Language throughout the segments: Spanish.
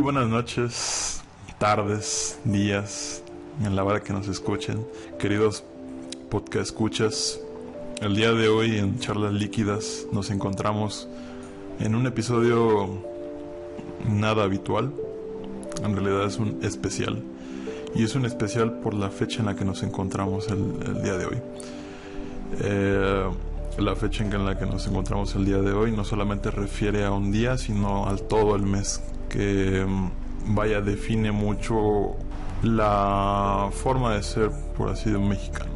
buenas noches, tardes, días, en la hora que nos escuchen. Queridos podcast escuchas, el día de hoy en Charlas Líquidas nos encontramos en un episodio nada habitual. En realidad es un especial. Y es un especial por la fecha en la que nos encontramos el, día de hoy. Eh, la fecha en la que nos encontramos el día de hoy no solamente refiere a un día, sino al todo el mes que mm, vaya define mucho la forma de ser, por así de un mexicano.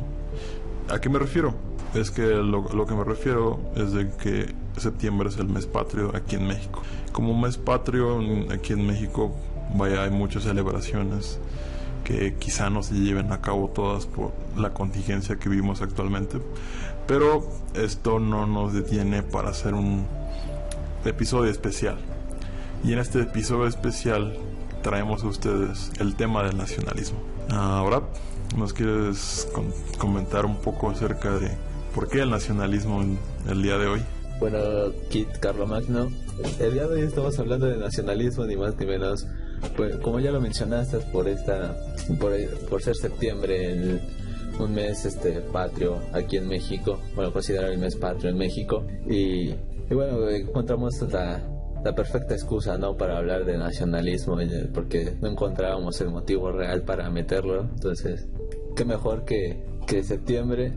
¿A qué me refiero? Es que lo, lo, que me refiero es de que septiembre es el mes patrio aquí en México. Como mes patrio aquí en México, vaya, hay muchas celebraciones que quizá no se lleven a cabo todas por la contingencia que vivimos actualmente, pero esto no nos detiene para hacer un episodio especial. Y en este episodio especial traemos a ustedes el tema del nacionalismo. Ahora, ¿nos quieres comentar un poco acerca de por qué el nacionalismo en el día de hoy? Bueno, Kit Magno, el día de hoy estamos hablando de nacionalismo, ni más ni menos. Pues, como ya lo mencionaste, por esta, por, ser septiembre, un mes este patrio aquí en México, bueno, considerar el mes patrio en México, y, y bueno, encontramos la, la perfecta excusa no para hablar de nacionalismo porque no encontrábamos el motivo real para meterlo. Entonces qué mejor que, que septiembre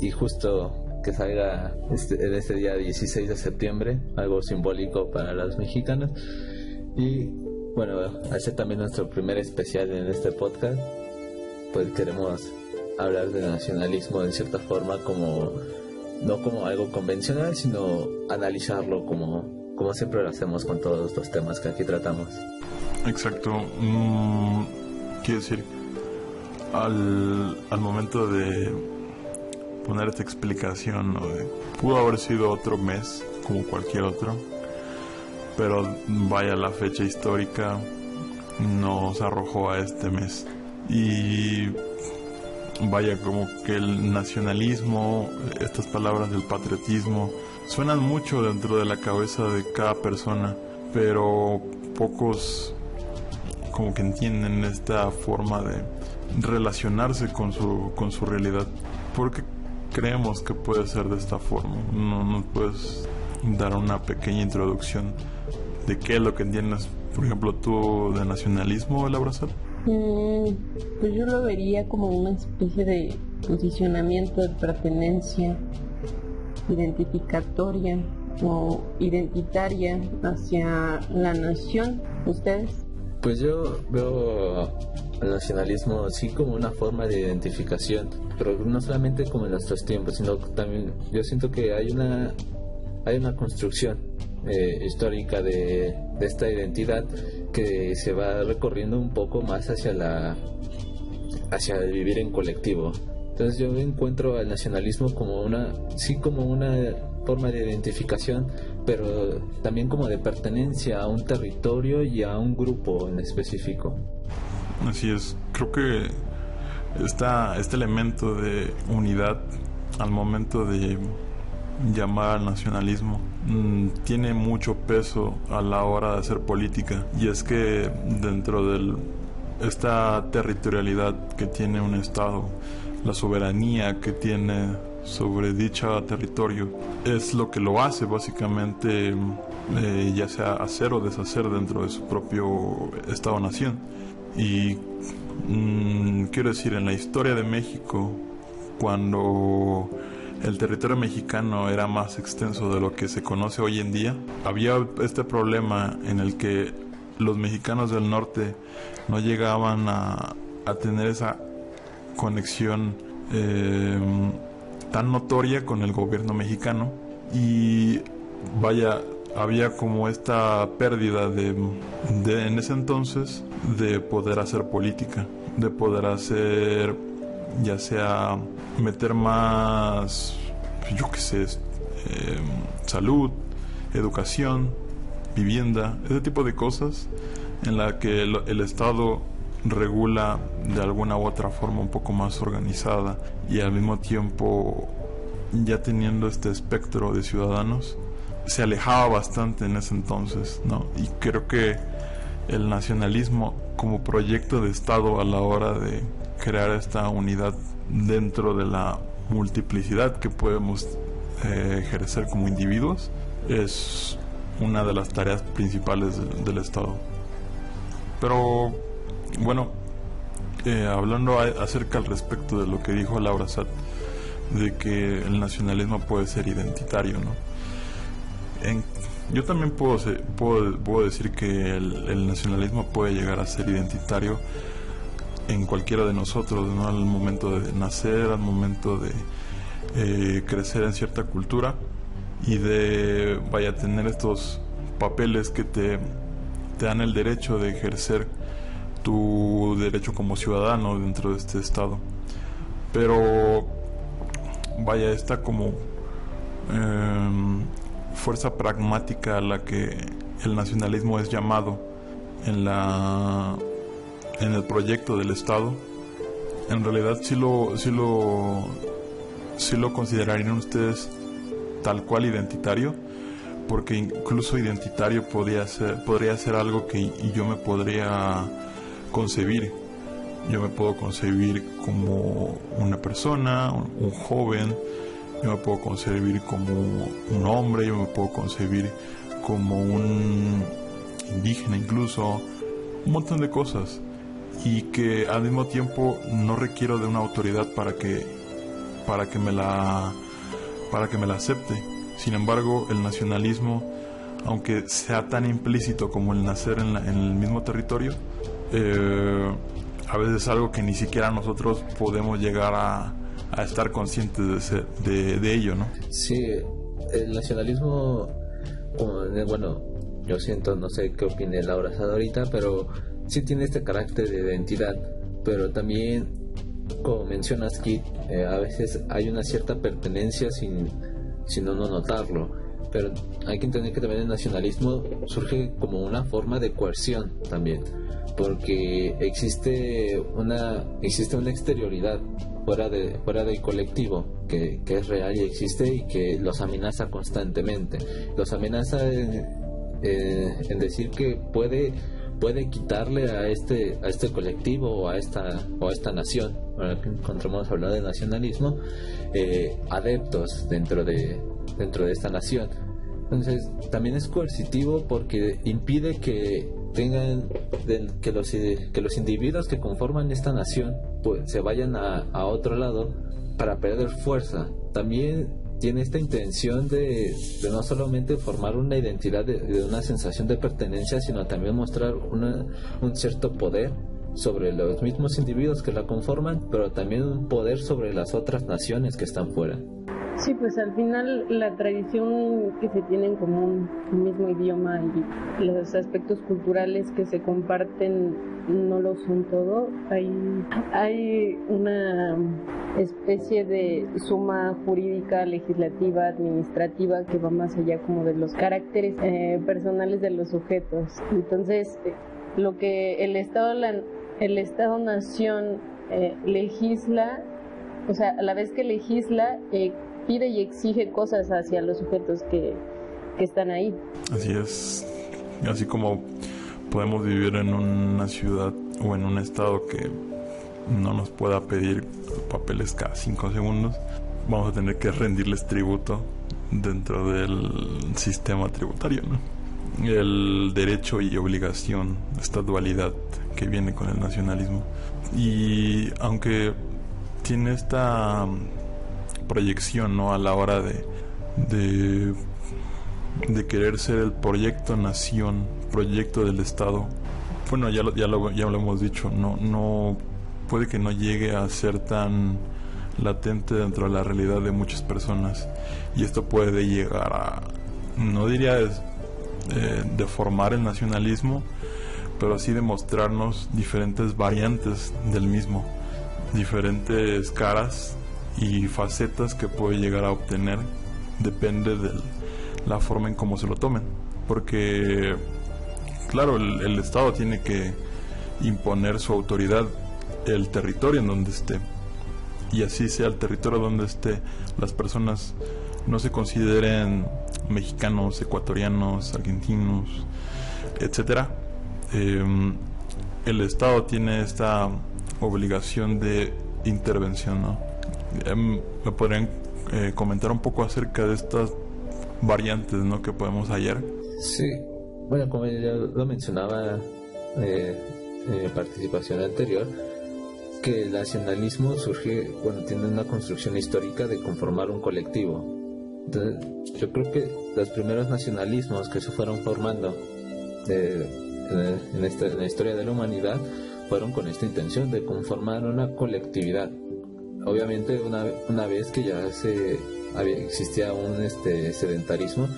y justo que salga este, en este día 16 de septiembre algo simbólico para los mexicanos y bueno hacer también nuestro primer especial en este podcast pues queremos hablar de nacionalismo de cierta forma como no como algo convencional sino analizarlo como como siempre lo hacemos con todos los temas que aquí tratamos. Exacto. Mm, quiero decir, al, al momento de poner esta explicación, pudo haber sido otro mes como cualquier otro, pero vaya la fecha histórica nos arrojó a este mes. Y vaya como que el nacionalismo, estas palabras del patriotismo, suenan mucho dentro de la cabeza de cada persona, pero pocos como que entienden esta forma de relacionarse con su, con su realidad. ¿Por qué creemos que puede ser de esta forma? ¿No nos puedes dar una pequeña introducción de qué es lo que entiendes, por ejemplo, tú de nacionalismo, el abrazar? Mm, pues yo lo vería como una especie de posicionamiento de pertenencia identificatoria o identitaria hacia la nación? ¿Ustedes? Pues yo veo el nacionalismo así como una forma de identificación, pero no solamente como en nuestros tiempos, sino también yo siento que hay una hay una construcción eh, histórica de, de, esta identidad que se va recorriendo un poco más hacia la hacia el vivir en colectivo entonces yo encuentro al nacionalismo como una, sí como una forma de identificación, pero también como de pertenencia a un territorio y a un grupo en específico. Así es, creo que esta, este elemento de unidad al momento de llamar al nacionalismo mm, tiene mucho peso a la hora de hacer política y es que dentro de esta territorialidad que tiene un estado la soberanía que tiene sobre dicho territorio. Es lo que lo hace básicamente eh, ya sea hacer o deshacer dentro de su propio estado-nación. Y mm, quiero decir en la historia de México cuando el territorio mexicano era más extenso de lo que se conoce hoy en día había este problema en el que los mexicanos del norte no llegaban a, a tener esa conexión eh, tan notoria con el gobierno mexicano. Y vaya había como esta pérdida de, en ese entonces de poder hacer política de poder hacer ya sea meter más yo qué sé eh, salud educación vivienda ese tipo de cosas en la que el Estado regula de alguna u otra forma un poco más organizada y al mismo tiempo ya teniendo este espectro de ciudadanos se alejaba bastante en ese entonces, ¿no? Y creo que el nacionalismo como proyecto de Estado a la hora de crear esta unidad dentro de la multiplicidad que podemos eh, ejercer como individuos es una de las tareas principales del, Estado. Pero bueno, eh, hablando acerca al respecto de lo que dijo Laura Satt, de que el nacionalismo puede ser identitario, ¿no? yo también puedo, puedo, decir que el, nacionalismo puede llegar a ser identitario en cualquiera de nosotros, ¿no? Al momento de nacer, al momento de eh, crecer en cierta cultura y de, vaya, a tener estos papeles que te dan el derecho de ejercer tu derecho como ciudadano dentro de este estado. Pero, vaya, está como em, fuerza pragmática a la que el nacionalismo es llamado en la en el proyecto del Estado, en realidad sí lo sí lo sí lo considerarían ustedes tal cual identitario, porque incluso identitario podría ser podría ser algo que yo me podría concebir. Yo me puedo concebir como una persona, un joven, yo me puedo concebir como un hombre, yo me puedo concebir como un indígena incluso, un montón de cosas y que al mismo tiempo no requiero de una autoridad para que para que me la para que me la acepte. Sin embargo, el nacionalismo, aunque sea tan implícito como el nacer en, el mismo territorio, eh, a veces es algo que ni siquiera nosotros podemos llegar a, estar conscientes de, de, ello, ¿no? Sí, el nacionalismo, bueno, yo siento, no sé qué opine Laura ahorita, pero sí tiene este carácter de identidad, pero también, como mencionas, Kit, eh, a veces hay una cierta pertenencia sin, sin uno notarlo. Pero hay que entender que también el nacionalismo surge como una forma de coerción también, porque existe una, existe una exterioridad fuera, de, fuera del colectivo que, es real y existe y que los amenaza constantemente. Los amenaza en, en decir que puede puede quitarle a este a este colectivo o a esta o a esta nación ahora que encontramos hablar de nacionalismo eh, adeptos dentro de dentro de esta nación entonces también es coercitivo porque impide que tengan que los que los individuos que conforman esta nación pues se vayan a, otro lado para perder fuerza también tiene esta intención de, de, no solamente formar una identidad de, una sensación de pertenencia, sino también mostrar una, un cierto poder sobre los mismos individuos que la conforman, pero también un poder sobre las otras naciones que están fuera. Sí, pues al final la tradición que se tiene en común, el mismo idioma y los aspectos culturales que se comparten no lo son todo. Hay, hay una especie de suma jurídica, legislativa, administrativa que va más allá como de los caracteres eh, personales de los sujetos. Entonces, eh, lo que el Estado, el Estado Nación eh, legisla, o sea, a la vez que legisla, pide y exige cosas hacia los sujetos que, que están ahí. Así es, así como podemos vivir en una ciudad o en un estado que no nos pueda pedir papeles cada cinco segundos, vamos a tener que rendirles tributo dentro del sistema tributario, ¿no? El derecho y obligación, esta dualidad que viene con el nacionalismo. Y aunque tiene esta proyección ¿no? a la hora de, de, querer ser el proyecto nación, proyecto del Estado. Bueno, ya lo, ya lo, ya lo hemos dicho, no, no puede que no llegue a ser tan latente dentro de la realidad de muchas personas y esto puede llegar a, no diría eh, deformar el nacionalismo, pero sí demostrarnos diferentes variantes del mismo, diferentes caras y facetas que puede llegar a obtener depende de la forma en cómo se lo tomen. Porque, claro, el, Estado tiene que imponer su autoridad el territorio en donde esté. Y así sea el territorio donde esté, las personas no se consideren mexicanos, ecuatorianos, argentinos, etcétera, em, el Estado tiene esta obligación de intervención, ¿no? Em, ¿Me podrían eh, comentar un poco acerca de estas variantes, ¿no? Que podemos hallar. Sí, bueno, como ya lo mencionaba eh, en participación anterior, que el nacionalismo surge, bueno, tiene una construcción histórica de conformar un colectivo. Entonces, yo creo que los primeros nacionalismos que se fueron formando en, esta, en la historia de la humanidad fueron con esta intención de conformar una colectividad. Obviamente, una, una vez que ya se había, existía un este, sedentarismo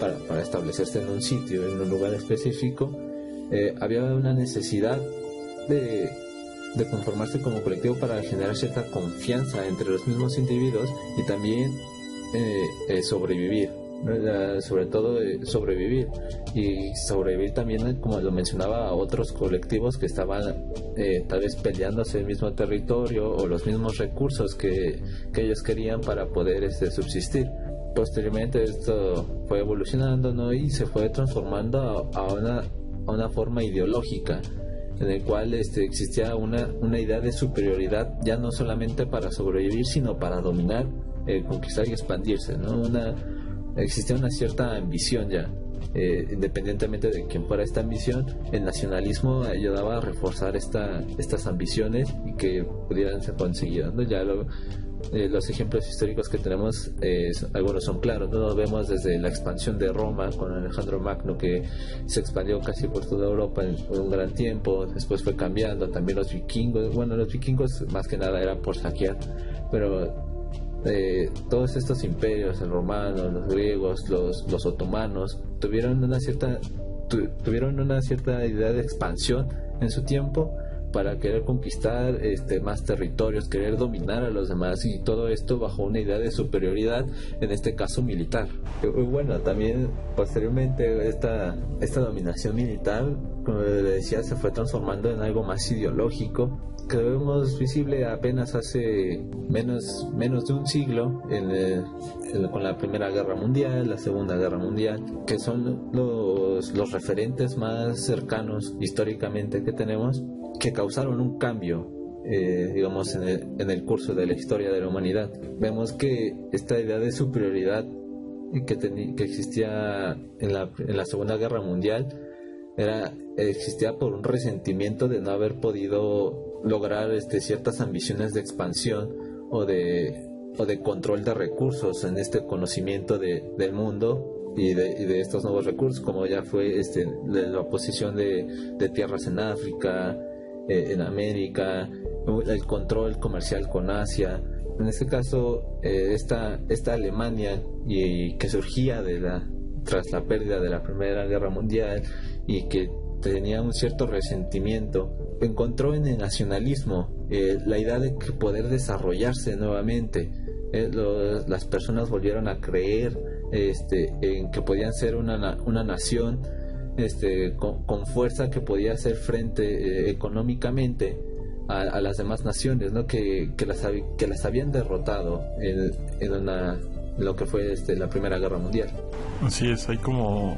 para, para establecerse en un sitio, en un lugar específico, eh, había una necesidad de de conformarse como colectivo para generar cierta confianza entre los mismos individuos y también eh, eh, sobrevivir, sobre todo eh, sobrevivir y sobrevivir también, como lo mencionaba, a otros colectivos que estaban tal vez peleándose el mismo territorio o los mismos recursos que, que ellos querían para poder este, subsistir. Posteriormente esto fue evolucionando ¿no? y se fue transformando a, una, a una forma ideológica en el cual este, existía una, una idea de superioridad ya no solamente para sobrevivir, sino para dominar, eh, conquistar y expandirse. ¿no? Una, existía una cierta ambición ya. Eh, independientemente de quién fuera esta ambición, el nacionalismo ayudaba a reforzar esta, estas ambiciones y que pudieran ser conseguidas. ¿no? Ya lo, eh, los ejemplos históricos que tenemos, eh, algunos son claros, ¿no? vemos desde la expansión de Roma con Alejandro Magno que se expandió casi por toda Europa en, un gran tiempo, después fue cambiando, también los vikingos, bueno, los vikingos más que nada eran por saquear, pero eh, todos estos imperios, el romano, los griegos, los, otomanos, tuvieron una cierta tuvieron una cierta idea de expansión en su tiempo para querer conquistar este, más territorios, querer dominar a los demás y todo esto bajo una idea de superioridad, en este caso militar. Y bueno, también posteriormente esta, esta dominación militar, como le decía, se fue transformando en algo más ideológico que vemos visible apenas hace menos, menos de un siglo con la Primera Guerra Mundial, la Segunda Guerra Mundial, que son los, los referentes más cercanos históricamente que tenemos que causaron un cambio eh, digamos, en el, curso de la historia de la humanidad. Vemos que esta idea de superioridad que, que existía en la, en la, Segunda Guerra Mundial era, existía por un resentimiento de no haber podido lograr este, ciertas ambiciones de expansión o de, o de control de recursos en este conocimiento de, del mundo y de, y de, estos nuevos recursos, como ya fue este, la oposición de, de tierras en África, eh, en América, el control comercial con Asia. En este caso, eh, esta, esta Alemania y, que surgía de la, tras la pérdida de la Primera Guerra Mundial y que tenía un cierto resentimiento, encontró en el nacionalismo eh, la idea de que poder desarrollarse nuevamente. las personas volvieron a creer este, en que podían ser una, una nación este, con, fuerza que podía hacer frente eh, económicamente a, las demás naciones, ¿no? que, que, las, que las habían derrotado en, en una, lo que fue este, la Primera Guerra Mundial. Así es, hay como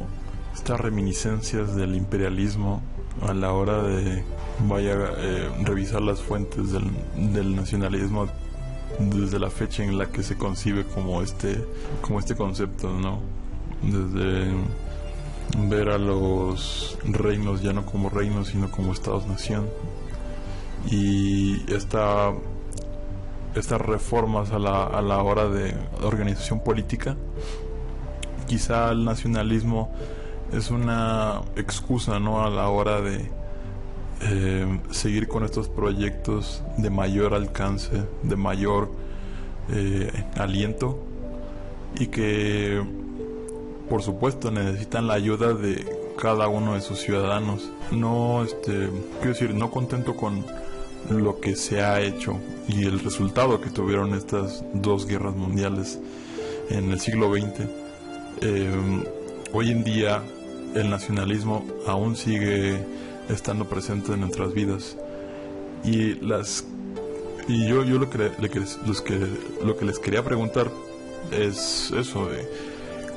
estas reminiscencias del imperialismo a la hora de vaya eh, revisar las fuentes del, del nacionalismo desde la fecha en la que se concibe como este como este concepto no desde ver a los reinos ya no como reinos, sino como estados-nación. Y esta, estas reformas a la, a la hora de organización política, quizá el nacionalismo es una excusa ¿no? a la hora de eh, seguir con estos proyectos de mayor alcance, de mayor eh, aliento y que por supuesto necesitan la ayuda de cada uno de sus ciudadanos. No, este, quiero decir, no contento con lo que se ha hecho y el resultado que tuvieron estas dos guerras mundiales en el siglo XX. Em, hoy en día el nacionalismo aún sigue estando presente en nuestras vidas y las y yo yo lo que, que lo que les quería preguntar es eso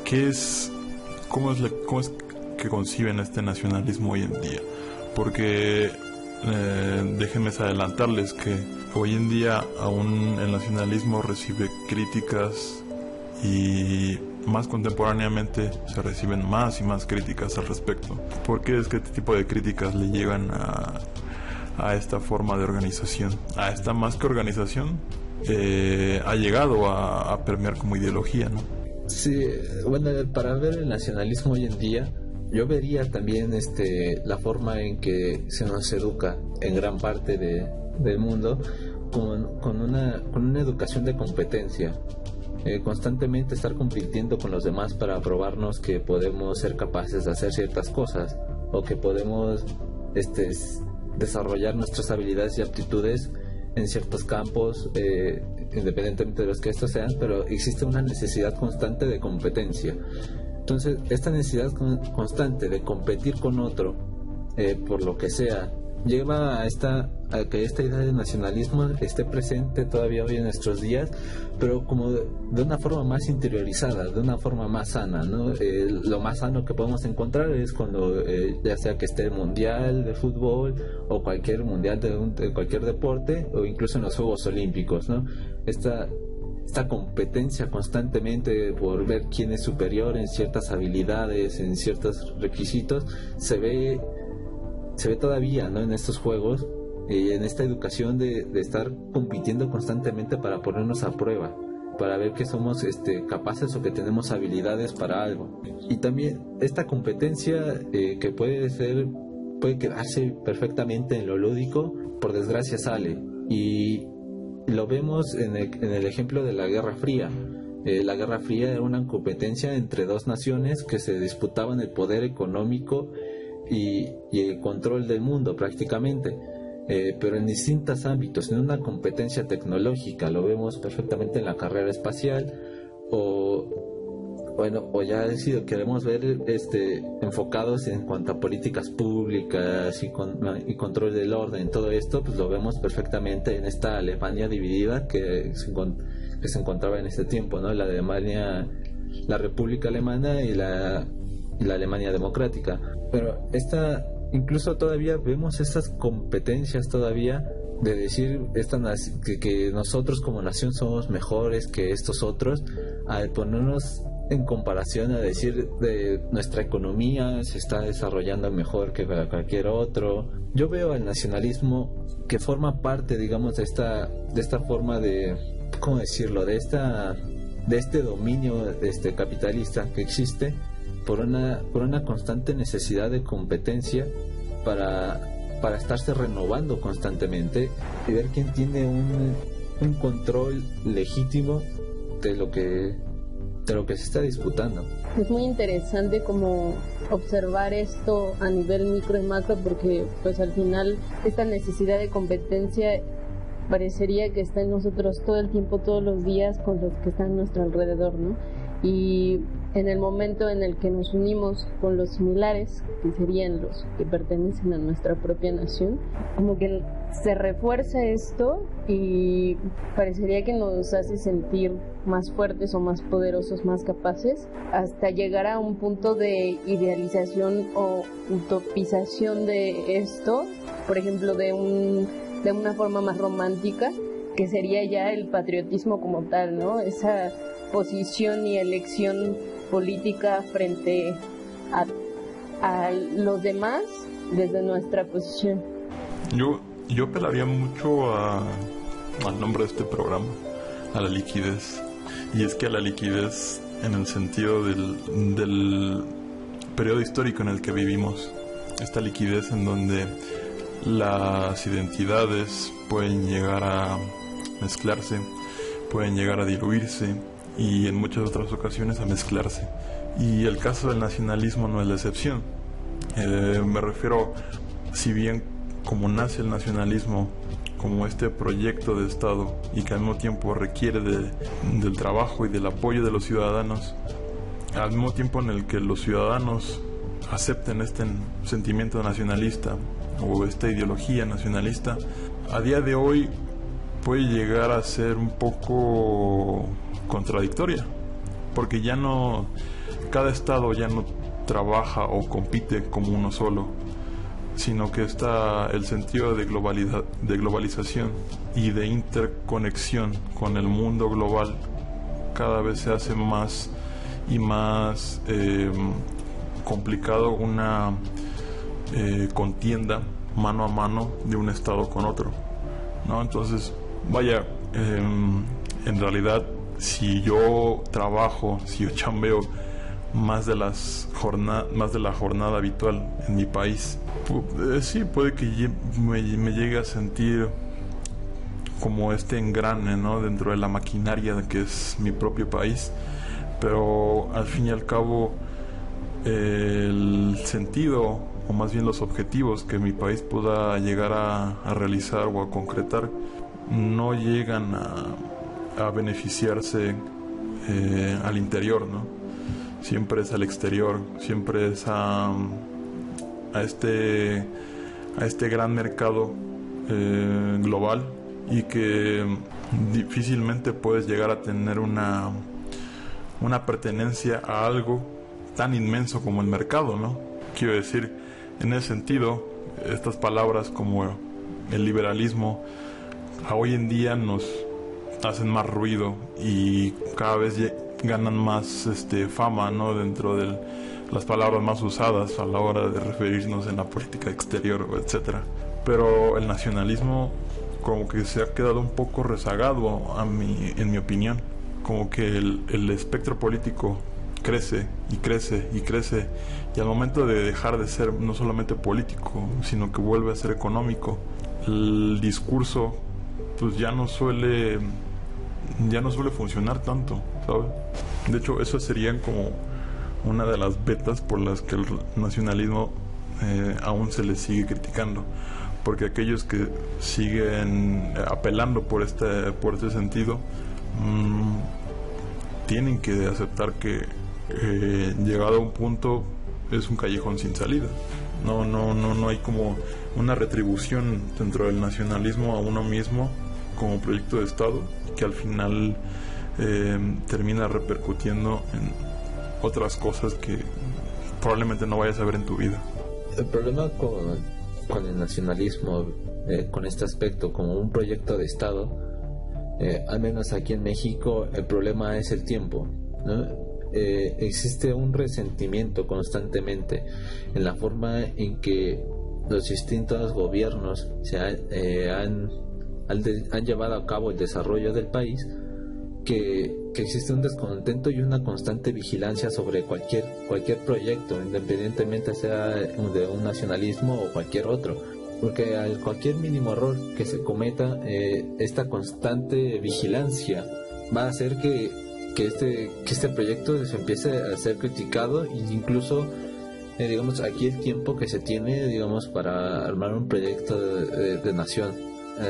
¿Qué es, cómo es, cómo es que conciben este nacionalismo hoy en día. Porque eh, déjenme adelantarles que hoy en día aún el nacionalismo recibe críticas y más contemporáneamente se reciben más y más críticas al respecto. ¿Por qué es que este tipo de críticas le llegan a, a esta forma de organización? A esta más que organización eh, ha llegado a, a, permear como ideología, ¿no? Sí, bueno, para ver el nacionalismo hoy en día, yo vería también este, la forma en que se nos educa en gran parte de, del mundo con, con, una, con una educación de competencia. Eh, constantemente estar compitiendo con los demás para probarnos que podemos ser capaces de hacer ciertas cosas o que podemos este, desarrollar nuestras habilidades y aptitudes en ciertos campos, eh, independientemente de los que estos sean, pero existe una necesidad constante de competencia. Entonces, esta necesidad constante de competir con otro, eh, por lo que sea, lleva a esta que esta idea de nacionalismo esté presente todavía hoy en nuestros días, pero como de, una forma más interiorizada, de una forma más sana, ¿no? Eh, lo más sano que podemos encontrar es cuando eh, ya sea que esté el mundial de fútbol o cualquier mundial de, de, cualquier deporte o incluso en los Juegos Olímpicos, ¿no? Esta esta competencia constantemente por ver quién es superior en ciertas habilidades, en ciertos requisitos, se ve se ve todavía ¿no? en estos juegos, y en esta educación de, estar compitiendo constantemente para ponernos a prueba, para ver que somos este, capaces o que tenemos habilidades para algo. Y también esta competencia eh, que puede ser, puede quedarse perfectamente en lo lúdico, por desgracia sale. Y lo vemos en el, ejemplo de la Guerra Fría. Eh, la Guerra Fría era una competencia entre dos naciones que se disputaban el poder económico y, el control del mundo prácticamente. Eh, pero en distintos ámbitos, en una competencia tecnológica, lo vemos perfectamente en la carrera espacial o bueno, o ya decido, queremos ver este enfocados en cuanto a políticas públicas y, y control del orden, todo esto, pues lo vemos perfectamente en esta Alemania dividida que se, que se encontraba en este tiempo, ¿no? La Alemania, la República Alemana y la, la Alemania Democrática pero esta, incluso todavía vemos estas competencias todavía de decir esta, que, que nosotros como nación somos mejores que estos otros, al ponernos en comparación a decir de nuestra economía se está desarrollando mejor que cualquier otro. Yo veo al nacionalismo que forma parte, digamos, de esta, de esta forma de, ¿cómo decirlo? De esta, de este dominio este capitalista que existe por una, por una constante necesidad de competencia para, para estarse renovando constantemente y ver quién tiene un, un control legítimo de lo que de lo que se está disputando. Es muy interesante como observar esto a nivel micro y macro porque pues al final esta necesidad de competencia parecería que está en nosotros todo el tiempo, todos los días con los que están a nuestro alrededor, ¿no? Y en el momento en el que nos unimos con los similares, que serían los que pertenecen a nuestra propia nación, como que se refuerza esto y parecería que nos hace sentir más fuertes o más poderosos, más capaces, hasta llegar a un punto de idealización o utopización de esto, por ejemplo, de, un, de una forma más romántica, que sería ya el patriotismo como tal, ¿no? Esa posición y elección política frente a, los demás desde nuestra posición. Yo, yo apelaría mucho a, al nombre de este programa, a la liquidez. Y es que a la liquidez en el sentido del, del periodo histórico en el que vivimos. Esta liquidez en donde las identidades pueden llegar a mezclarse, pueden llegar a diluirse, y en muchas otras ocasiones a mezclarse. Y el caso del nacionalismo no es la excepción. Eh, me refiero, si bien como nace el nacionalismo como este proyecto de Estado y que al mismo tiempo requiere de, del trabajo y del apoyo de los ciudadanos, al mismo tiempo en el que los ciudadanos acepten este sentimiento nacionalista o esta ideología nacionalista, a día de hoy puede llegar a ser un poco contradictoria, porque ya no, cada estado ya no trabaja o compite como uno solo, sino que está el sentido de, globalidad, de globalización y de interconexión con el mundo global cada vez se hace más y más em, complicado una eh, contienda mano a mano de un estado con otro. ¿no? Entonces, vaya, em, en realidad, si yo trabajo, si yo chambeo más de las jornadas, más de la jornada habitual en mi país, eh, sí puede que me, me, llegue a sentir como este engrane, ¿no? Dentro de la maquinaria que es mi propio país, pero al fin y al cabo el sentido o más bien los objetivos que mi país pueda llegar a, realizar o a concretar no llegan a, beneficiarse eh, al interior, ¿no? Siempre es al exterior, siempre es a, a este a este gran mercado eh, global y que difícilmente puedes llegar a tener una una pertenencia a algo tan inmenso como el mercado, ¿no? Quiero decir, en ese sentido, estas palabras como el liberalismo a hoy en día nos hacen más ruido y cada vez ganan más este, fama ¿no? dentro de las palabras más usadas a la hora de referirnos en la política exterior, etcétera. Pero el nacionalismo como que se ha quedado un poco rezagado a mi, en mi opinión. Como que el, el espectro político crece y crece y crece y al momento de dejar de ser no solamente político, sino que vuelve a ser económico, el discurso pues ya no suele ya no suele funcionar tanto, ¿sabes? De hecho, eso serían como una de las vetas por las que el nacionalismo eh, aún se le sigue criticando, porque aquellos que siguen apelando por este por este sentido mmm, tienen que aceptar que eh, llegado a un punto es un callejón sin salida. No, no, no, no hay como una retribución dentro del nacionalismo a uno mismo como proyecto de Estado que al final eh, termina repercutiendo en otras cosas que probablemente no vayas a ver en tu vida. El problema con, con el nacionalismo, eh, con este aspecto como un proyecto de Estado, al menos aquí en México, el problema es el tiempo. ¿no? Eh, existe un resentimiento constantemente en la forma en que los distintos gobiernos se eh, han, han, llevado a cabo el desarrollo del país, que, que, existe un descontento y una constante vigilancia sobre cualquier, cualquier proyecto, independientemente sea de un nacionalismo o cualquier otro. Porque al cualquier mínimo error que se cometa, eh, esta constante vigilancia va a hacer que que este, que este proyecto se empiece a ser criticado e incluso eh, digamos aquí el tiempo que se tiene digamos para armar un proyecto de, nación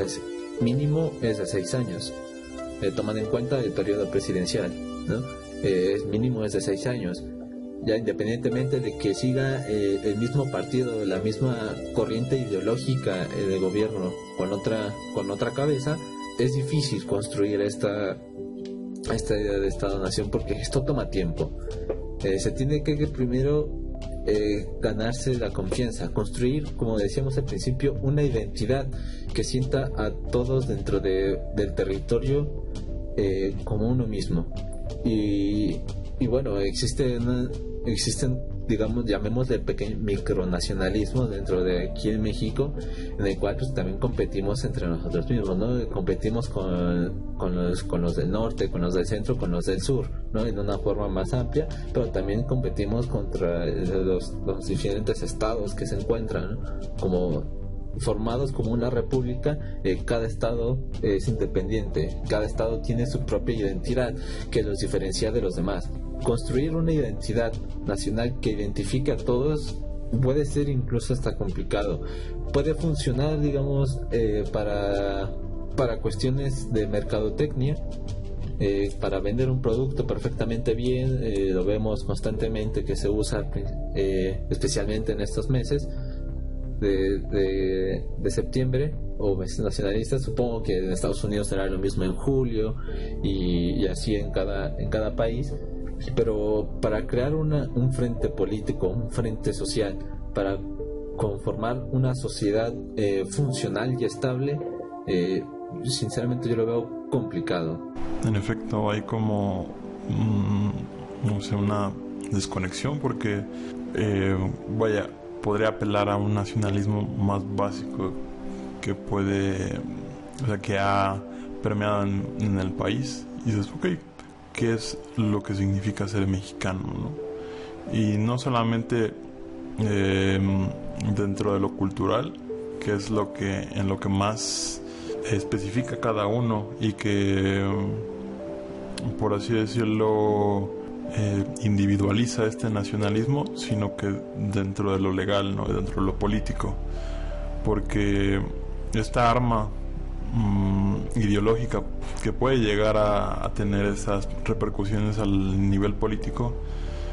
es mínimo es de seis años eh, tomando en cuenta el periodo presidencial ¿no? Eh, es mínimo es de seis años ya independientemente de que siga el mismo partido la misma corriente ideológica de gobierno con otra con otra cabeza es difícil construir esta esta idea de Estado-Nación porque esto toma tiempo. Eh, se tiene que, primero eh, ganarse la confianza, construir, como decíamos al principio, una identidad que sienta a todos dentro de, del territorio eh, como uno mismo. Y, y bueno, existe existen digamos, llamémosle pequeño micronacionalismo dentro de aquí en México, en el cual pues también competimos entre nosotros mismos, ¿no? Competimos con, con, los, con los del norte, con los del centro, con los del sur, ¿no? En una forma más amplia, pero también competimos contra los, los diferentes estados que se encuentran, como formados como una república, eh, cada estado es independiente, cada estado tiene su propia identidad que los diferencia de los demás construir una identidad nacional que identifique a todos puede ser incluso hasta complicado. Puede funcionar, digamos, eh, para, para cuestiones de mercadotecnia, eh, para vender un producto perfectamente bien, eh, lo vemos constantemente que se usa especialmente en estos meses de, de, septiembre o meses nacionalistas, supongo que en Estados Unidos será lo mismo en julio y, y así en cada, en cada país Pero para crear una, un frente político, un frente social, para conformar una sociedad eh, funcional y estable, eh, sinceramente yo lo veo complicado. En efecto, hay como, no sé, una desconexión porque, eh, vaya, podría apelar a un nacionalismo más básico que puede, o sea, que ha permeado en, el país y dices, ok, ¿qué es lo que significa ser mexicano? ¿no? Y no solamente eh, dentro de lo cultural, que es lo que en lo que más especifica cada uno y que, por así decirlo, eh, individualiza este nacionalismo, sino que dentro de lo legal, ¿no? dentro de lo político, porque esta arma mm, ideológica que puede llegar a, tener esas repercusiones al nivel político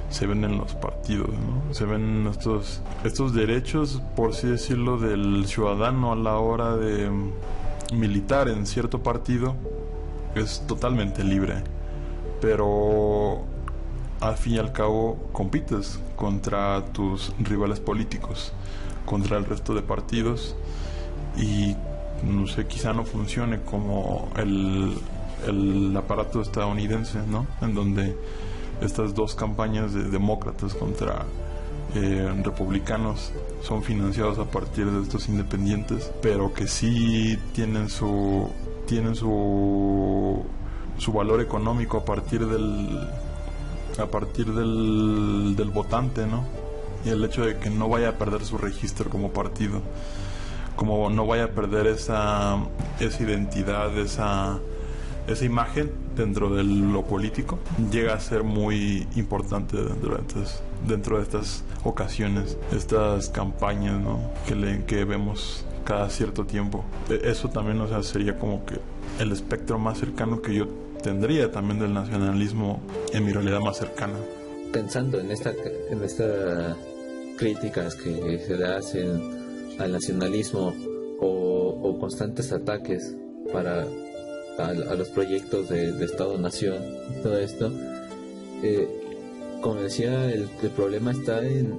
se ven en los partidos, se ven estos, estos derechos, por así decirlo, del ciudadano a la hora de militar en cierto partido es totalmente libre, pero al fin y al cabo compites contra tus rivales políticos, contra el resto de partidos y no sé, quizá no funcione como el, el aparato estadounidense, ¿no? En donde estas dos campañas de demócratas contra eh, republicanos son financiados a partir de estos independientes, pero que sí tienen su tienen su su valor económico a partir del a partir del, del votante, ¿no? Y el hecho de que no vaya a perder su registro como partido, como no vaya a perder esa, esa identidad, esa, esa imagen dentro de lo político, llega a ser muy importante dentro de estas, dentro de estas ocasiones, estas campañas ¿no? que, le, que vemos cada cierto tiempo. E, eso también o sea, sería como que el espectro más cercano que yo tendría también del nacionalismo en mi realidad más cercana. Pensando en esta en estas críticas que se le hacen al nacionalismo o, constantes ataques para a, los proyectos de, Estado-Nación, todo esto, eh, como decía, el, problema está en,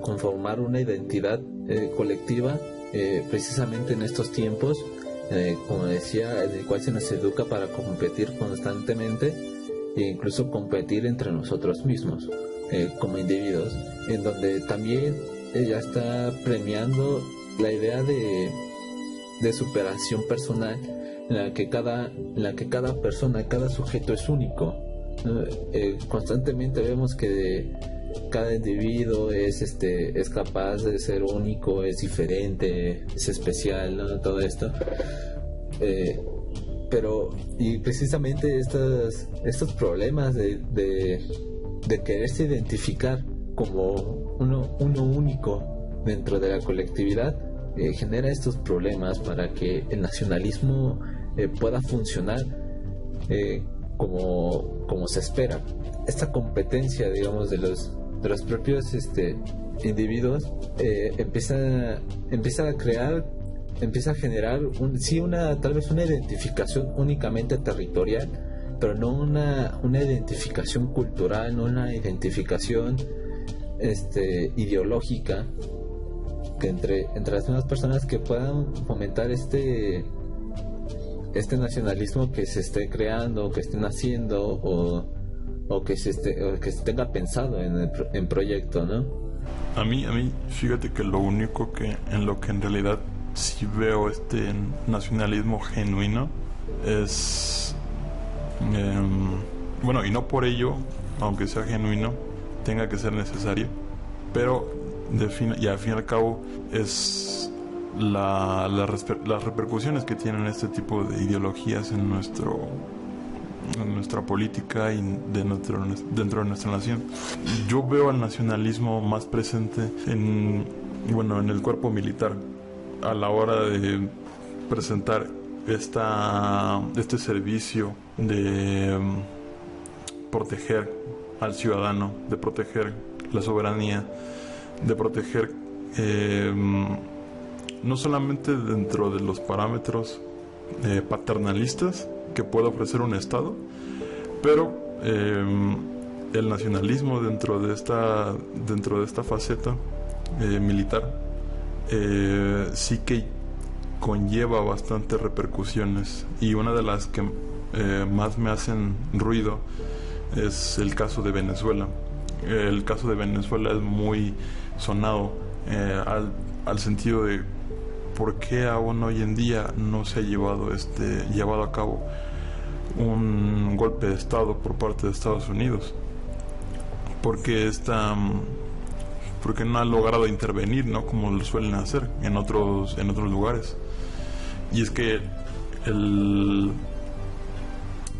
conformar una identidad eh, colectiva eh, precisamente en estos tiempos eh, como decía, en el cual se nos educa para competir constantemente e incluso competir entre nosotros mismos eh, como individuos, en donde también ella está premiando la idea de, de superación personal en la que cada en la que cada persona cada sujeto es único eh, constantemente vemos que cada individuo es este es capaz de ser único es diferente es especial todo esto. Eh, pero y precisamente estos estos problemas de, de, quererse identificar como uno único dentro de la colectividad eh, genera estos problemas para que el nacionalismo eh, pueda funcionar como, como se espera. Esta competencia digamos de los de los propios este, individuos eh, empieza, empieza a crear empieza a generar un, sí una tal vez una identificación únicamente territorial pero no una, una identificación cultural no una identificación este, ideológica que entre, entre las mismas personas que puedan fomentar este este nacionalismo que se esté creando que estén haciendo o o que se, esté, que se tenga pensado en el en proyecto, ¿no? A mí, a mí, fíjate que lo único que en lo que en realidad sí veo este nacionalismo genuino es em, bueno y no por ello, aunque sea genuino, tenga que ser necesario, pero de fin, y al fin y al cabo es la, las repercusiones que tienen este tipo de ideologías en nuestro en nuestra política y de nuestro, dentro de nuestra nación. Yo veo al nacionalismo más presente en, bueno, en el cuerpo militar a la hora de presentar esta, este servicio de proteger al ciudadano, de proteger la soberanía, de proteger eh, no solamente dentro de los parámetros eh, paternalistas, que pueda ofrecer un Estado, pero em, el nacionalismo dentro de esta, dentro de esta faceta eh, militar eh, sí que conlleva bastantes repercusiones. Y una de las que más me hacen ruido es el caso de Venezuela. El caso de Venezuela es muy sonado al, al sentido de por qué aún hoy en día no se ha llevado este llevado a cabo un golpe de estado por parte de Estados Unidos. Porque está porque no ha logrado intervenir no como lo suelen hacer en otros en otros lugares. Y es que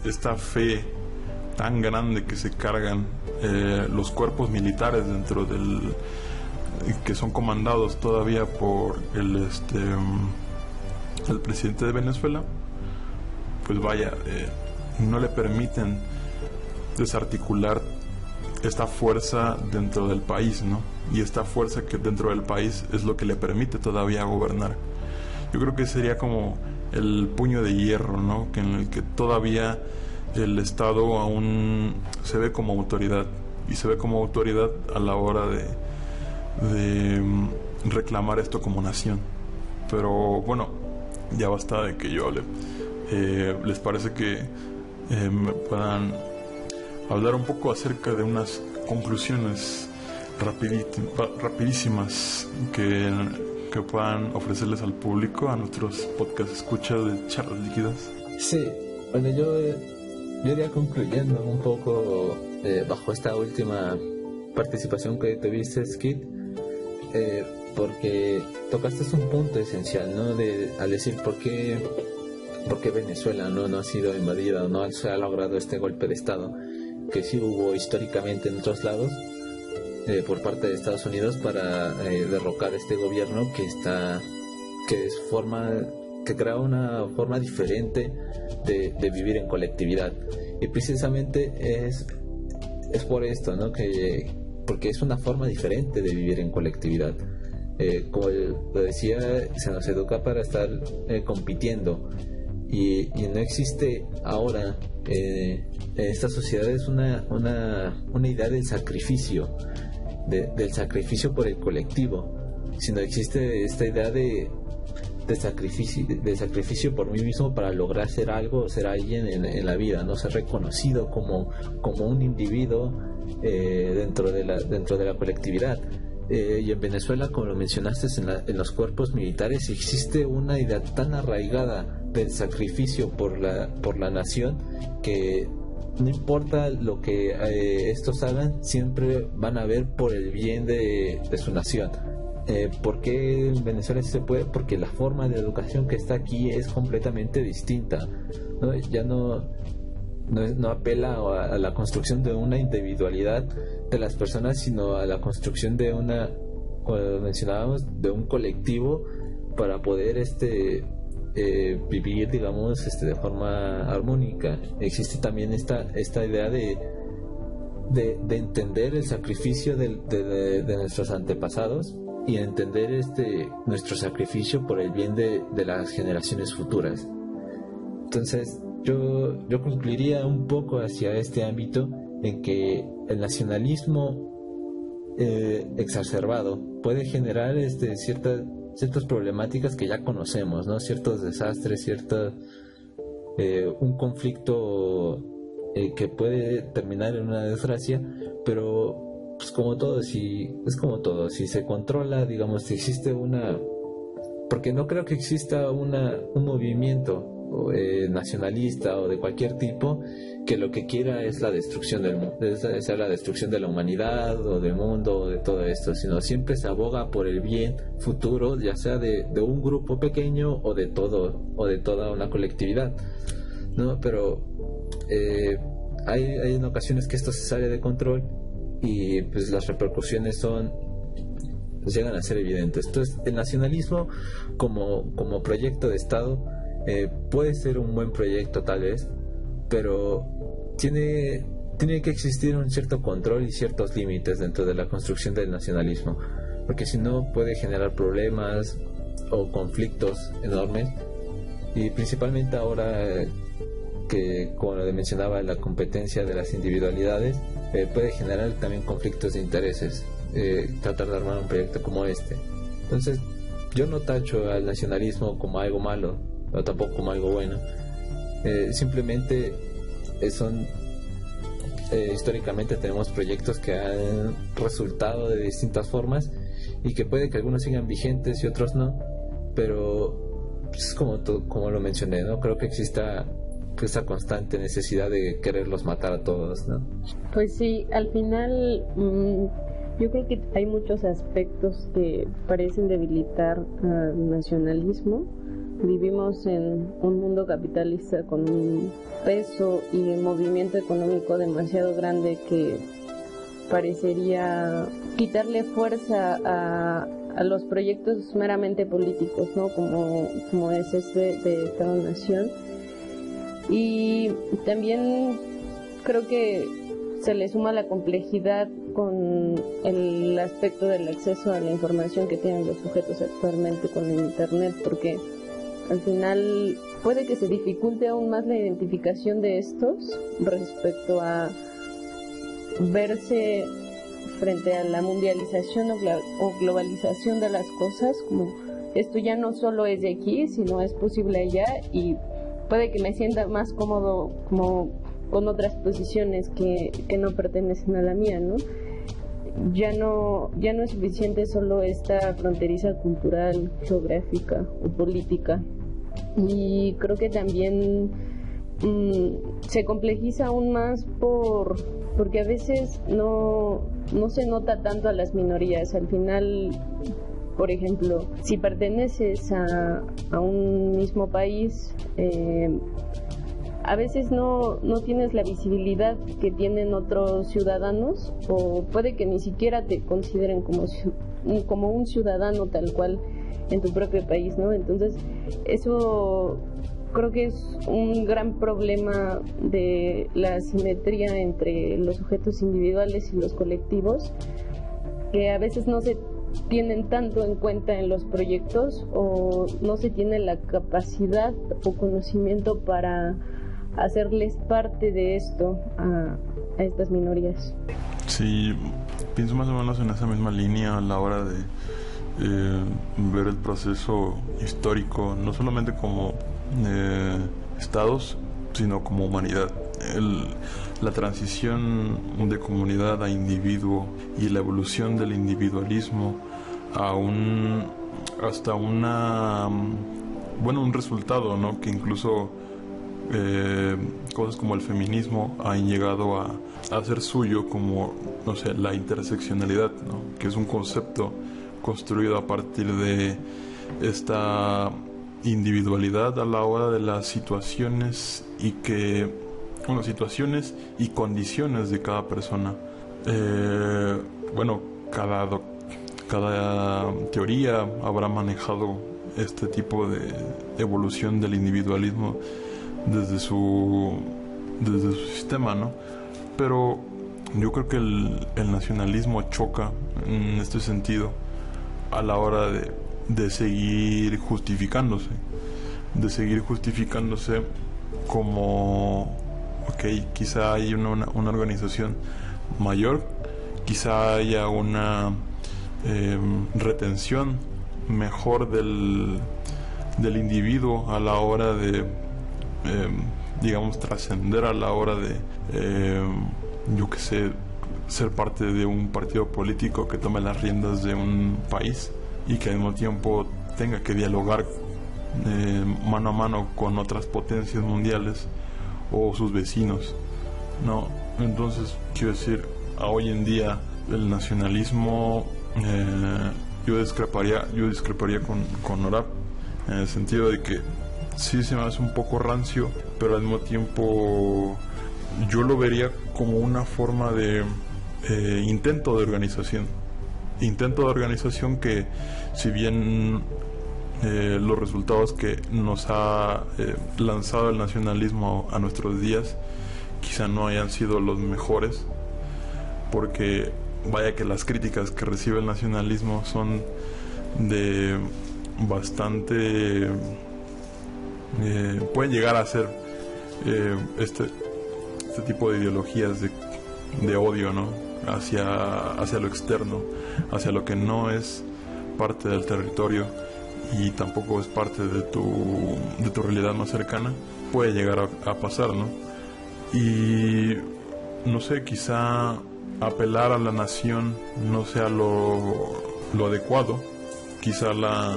esta fe tan grande que se cargan eh, los cuerpos militares dentro del que son comandados todavía por el este el presidente de Venezuela pues vaya eh, no le permiten desarticular esta fuerza dentro del país, ¿no? Y esta fuerza que dentro del país es lo que le permite todavía gobernar. Yo creo que sería como el puño de hierro, ¿no? Que en el que todavía el Estado aún se ve como autoridad y se ve como autoridad a la hora de, de mm, reclamar esto como nación. Pero bueno, ya basta de que yo hable. Eh, ¿Les parece que eh, me puedan hablar un poco acerca de unas conclusiones rapidísimas que, puedan ofrecerles al público, a nuestros podcast escucha de charlas líquidas. Sí, bueno, yo, yo iría concluyendo un poco eh, bajo esta última participación que tuviste, Skid, eh, porque tocaste un punto esencial, ¿no? De, al decir por qué, por qué Venezuela ¿no? no ha sido invadida no se ha logrado este golpe de Estado que sí hubo históricamente en otros lados eh, por parte de Estados Unidos para eh, derrocar este gobierno que está que es forma que crea una forma diferente de, vivir en colectividad. Y precisamente es es por esto no que porque es una forma diferente de vivir en colectividad. Eh, como lo decía se nos educa para estar compitiendo. Y, no existe ahora eh, en esta sociedad es una, una, una idea del sacrificio, del sacrificio por el colectivo, sino existe esta idea de, de sacrificio, de sacrificio por mí mismo para lograr ser algo, ser alguien en, la vida, no ser reconocido como, como un individuo eh, dentro, de la, dentro de la colectividad. Eh, y en Venezuela, como lo mencionaste, en, en, los cuerpos militares existe una idea tan arraigada del sacrificio por la, por la nación que no importa lo que eh, estos hagan, siempre van a ver por el bien de, su nación. Eh, ¿Por qué en Venezuela se puede? Porque la forma de educación que está aquí es completamente distinta. ¿no? Ya no, no, apela a, la construcción de una individualidad de las personas, sino a la construcción de una, como mencionábamos, de un colectivo para poder este eh, vivir, digamos, este, de forma armónica. Existe también esta, esta idea de, de, entender el sacrificio de, nuestros antepasados y entender este, nuestro sacrificio por el bien de, las generaciones futuras. Entonces, yo, yo concluiría un poco hacia este ámbito en que el nacionalismo eh, exacerbado puede generar este, cierta ciertas problemáticas que ya conocemos, ¿no? Ciertos desastres, cierto eh, un conflicto eh, que puede terminar en una desgracia, pero pues como todo, si es como todo, si se controla, digamos, si existe una porque no creo que exista una, un movimiento eh, nacionalista o de cualquier tipo que lo que quiera es la destrucción del es la destrucción de la humanidad o del mundo o de todo esto, sino siempre se aboga por el bien futuro, ya sea de, un grupo pequeño o de todo o de toda una colectividad, no, pero eh, hay, hay en ocasiones que esto se sale de control y pues las repercusiones son llegan a ser evidentes. Entonces, el nacionalismo como, como proyecto de Estado eh, puede ser un buen proyecto tal vez, pero tiene, tiene que existir un cierto control y ciertos límites dentro de la construcción del nacionalismo, porque si no puede generar problemas o conflictos enormes y principalmente ahora que como le mencionaba la competencia de las individualidades eh, puede generar también conflictos de intereses eh, tratar de armar un proyecto como este. Entonces, yo no tacho al nacionalismo como algo malo, o tampoco como algo bueno. Eh, simplemente son históricamente tenemos proyectos que han resultado de distintas formas y que puede que algunos sigan vigentes y otros no, pero es pues, como, como lo mencioné, ¿no? Creo que exista esa constante necesidad de quererlos matar a todos, ¿no? Pues sí, al final mm, yo creo que hay muchos aspectos que parecen debilitar al nacionalismo. Vivimos en un mundo capitalista con un peso y movimiento económico demasiado grande que parecería quitarle fuerza a, a los proyectos meramente políticos, ¿no? Como, como es este de Estado-Nación y también creo que se le suma la complejidad con el aspecto del acceso a la información que tienen los sujetos actualmente con el Internet, porque al final puede que se dificulte aún más la identificación de estos respecto a verse frente a la mundialización o globalización de las cosas, como esto ya no solo es de aquí, sino es posible allá y puede que me sienta más cómodo como con otras posiciones que, que no pertenecen a la mía, ¿no? Ya no, ya no es suficiente solo esta fronteriza cultural, geográfica o política. Y creo que también mm, se complejiza aún más por porque a veces no, no se nota tanto a las minorías. Al final por ejemplo, si perteneces a, a un mismo país, eh, a veces no, no tienes la visibilidad que tienen otros ciudadanos o puede que ni siquiera te consideren como, como un ciudadano tal cual en tu propio país, ¿no? Entonces, eso creo que es un gran problema de la simetría entre los sujetos individuales y los colectivos, que a veces no se tienen tanto en cuenta en los proyectos o no se tiene la capacidad o conocimiento para hacerles parte de esto a, estas minorías. Sí, pienso más o menos en esa misma línea a la hora de eh, ver el proceso histórico, no solamente como eh, estados, sino como humanidad. La transición de comunidad a individuo y la evolución del individualismo a un hasta una bueno un resultado no que incluso eh, cosas como el feminismo han llegado a, ser suyo como no sé la interseccionalidad ¿no? que es un concepto construido a partir de esta individualidad a la hora de las situaciones y que bueno situaciones y condiciones de cada persona eh, bueno cada teoría habrá manejado este tipo de evolución del individualismo desde su desde su sistema, ¿no? Pero yo creo que el, nacionalismo choca en este sentido a la hora de, de seguir justificándose, de seguir justificándose como, ok, quizá hay una, una organización mayor, quizá haya una eh, retención mejor del, del individuo a la hora de, eh, digamos, trascender a la hora de, eh, yo que sé, ser parte de un partido político que tome las riendas de un país y que al mismo tiempo tenga que dialogar mano a mano con otras potencias mundiales o sus vecinos. No, entonces quiero decir, a hoy en día el nacionalismo eh, yo discreparía, yo discreparía con, con Orab en el sentido de que sí se me hace un poco rancio, pero al mismo tiempo yo lo vería como una forma de eh, intento de organización. Intento de organización que si bien eh, los resultados que nos ha lanzado el nacionalismo a nuestros días quizá no hayan sido los mejores, porque vaya que las críticas que recibe el nacionalismo son de bastante eh, pueden llegar a ser eh, este este tipo de ideologías de de odio, ¿no? Hacia, hacia lo externo, hacia lo que no es parte del territorio y tampoco es parte de tu, de tu realidad más cercana, puede llegar a, pasar, ¿no? Y no sé, quizá apelar a la nación no sea lo, lo adecuado, quizá la,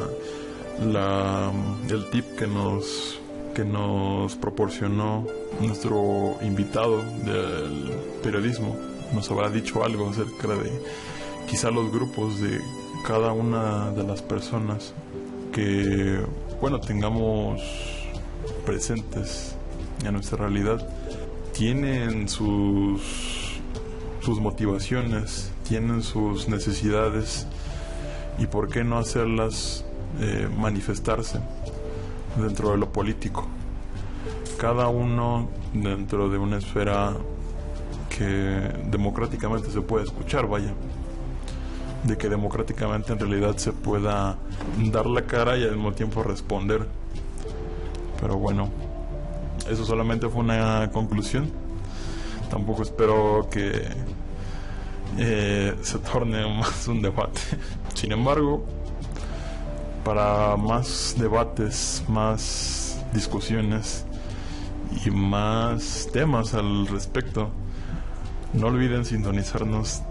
la, el tip que nos, que nos proporcionó nuestro invitado del periodismo nos habrá dicho algo acerca de quizá los grupos de cada una de las personas que, bueno, tengamos presentes en nuestra realidad, tienen sus, sus motivaciones, tienen sus necesidades y por qué no hacerlas eh, manifestarse dentro de lo político. Cada uno dentro de una esfera que democráticamente se puede escuchar, vaya de que democráticamente en realidad se pueda dar la cara y al mismo tiempo responder. Pero bueno, eso solamente fue una conclusión. Tampoco espero que eh, se torne más un debate. Sin embargo, para más debates, más discusiones y más temas al respecto, no olviden sintonizarnos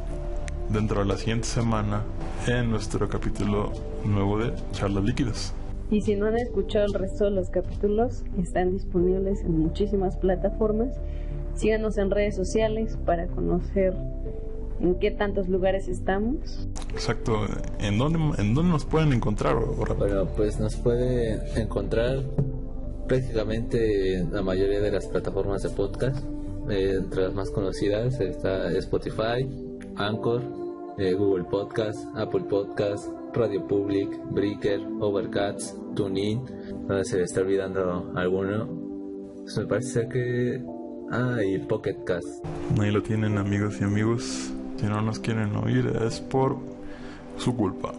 dentro de la siguiente semana en nuestro capítulo nuevo de Charlas Líquidas. Y si no han escuchado el resto de los capítulos, están disponibles en muchísimas plataformas. Síganos en redes sociales para conocer en qué tantos lugares estamos. Exacto, ¿en dónde, en dónde nos pueden encontrar? Bueno, pues nos pueden encontrar prácticamente en la mayoría de las plataformas de podcast. Eh, entre las más conocidas está Spotify, Anchor, eh, Google Podcast, Apple Podcast, Radio Public, Breaker, Overcast, TuneIn, donde se le está olvidando alguno. Pues me parece que... Ah, y Pocket Cast. Ahí lo tienen amigos y amigos. Si no nos quieren oír es por su culpa.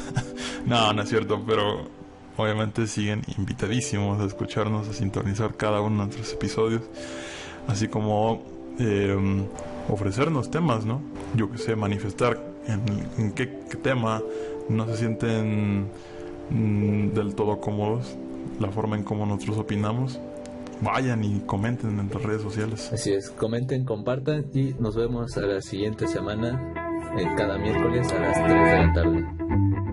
no, no es cierto, pero obviamente siguen invitadísimos a escucharnos, a sintonizar cada uno de nuestros episodios. Así como eh, ofrecernos temas, ¿no? Yo que sé, manifestar en, qué, tema no se sienten mm, del todo cómodos, la forma en cómo nosotros opinamos. Vayan y comenten en las redes sociales. Así es, comenten, compartan y nos vemos a la siguiente semana, cada miércoles a las 3 de la tarde.